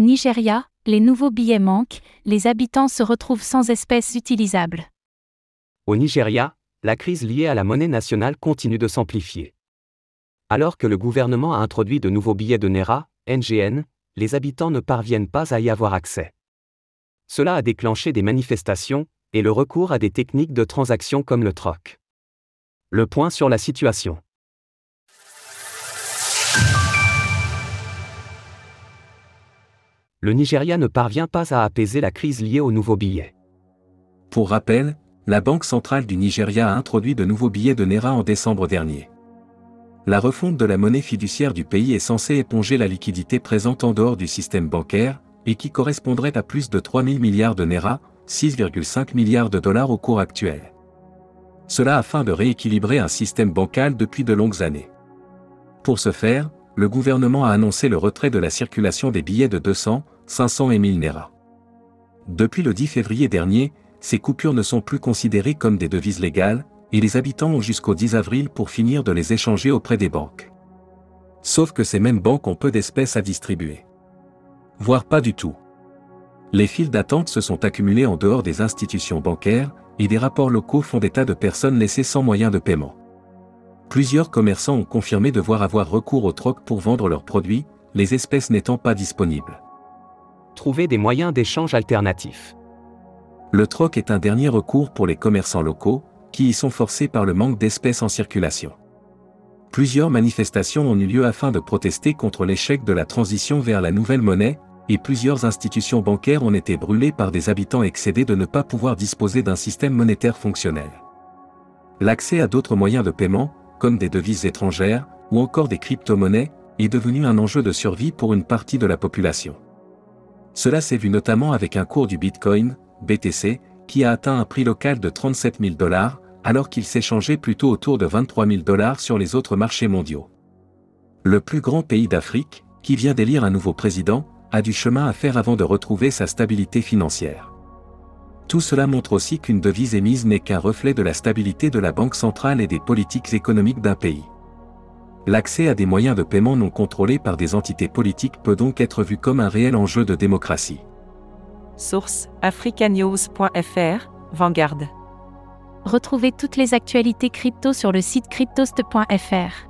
Nigeria, les nouveaux billets manquent, les habitants se retrouvent sans espèces utilisables. Au Nigeria, la crise liée à la monnaie nationale continue de s'amplifier. Alors que le gouvernement a introduit de nouveaux billets de Naira, NGN, les habitants ne parviennent pas à y avoir accès. Cela a déclenché des manifestations et le recours à des techniques de transaction comme le troc. Le point sur la situation. Le Nigeria ne parvient pas à apaiser la crise liée aux nouveaux billets. Pour rappel, la Banque centrale du Nigeria a introduit de nouveaux billets de Naira en décembre dernier. La refonte de la monnaie fiduciaire du pays est censée éponger la liquidité présente en dehors du système bancaire, et qui correspondrait à plus de 3 000 milliards de Naira, 6,5 milliards de dollars au cours actuel. Cela afin de rééquilibrer un système bancal depuis de longues années. Pour ce faire, le gouvernement a annoncé le retrait de la circulation des billets de 200, 500 et 1000 Naira. Depuis le 10 février dernier, ces coupures ne sont plus considérées comme des devises légales, et les habitants ont jusqu'au 10 avril pour finir de les échanger auprès des banques. Sauf que ces mêmes banques ont peu d'espèces à distribuer. Voire pas du tout. Les files d'attente se sont accumulées en dehors des institutions bancaires, et des rapports locaux font état de personnes laissées sans moyen de paiement. Plusieurs commerçants ont confirmé devoir avoir recours au troc pour vendre leurs produits, les espèces n'étant pas disponibles. Trouver des moyens d'échange alternatifs. Le troc est un dernier recours pour les commerçants locaux, qui y sont forcés par le manque d'espèces en circulation. Plusieurs manifestations ont eu lieu afin de protester contre l'échec de la transition vers la nouvelle monnaie, et plusieurs institutions bancaires ont été brûlées par des habitants excédés de ne pas pouvoir disposer d'un système monétaire fonctionnel. L'accès à d'autres moyens de paiement, comme des devises étrangères, ou encore des crypto-monnaies, est devenu un enjeu de survie pour une partie de la population. Cela s'est vu notamment avec un cours du Bitcoin, BTC, qui a atteint un prix local de 37 000 dollars, alors qu'il s'échangeait plutôt autour de 23 000 dollars sur les autres marchés mondiaux. Le plus grand pays d'Afrique, qui vient d'élire un nouveau président, a du chemin à faire avant de retrouver sa stabilité financière. Tout cela montre aussi qu'une devise émise n'est qu'un reflet de la stabilité de la banque centrale et des politiques économiques d'un pays. L'accès à des moyens de paiement non contrôlés par des entités politiques peut donc être vu comme un réel enjeu de démocratie. Source africanews.fr, Vanguard. Retrouvez toutes les actualités crypto sur le site cryptost.fr.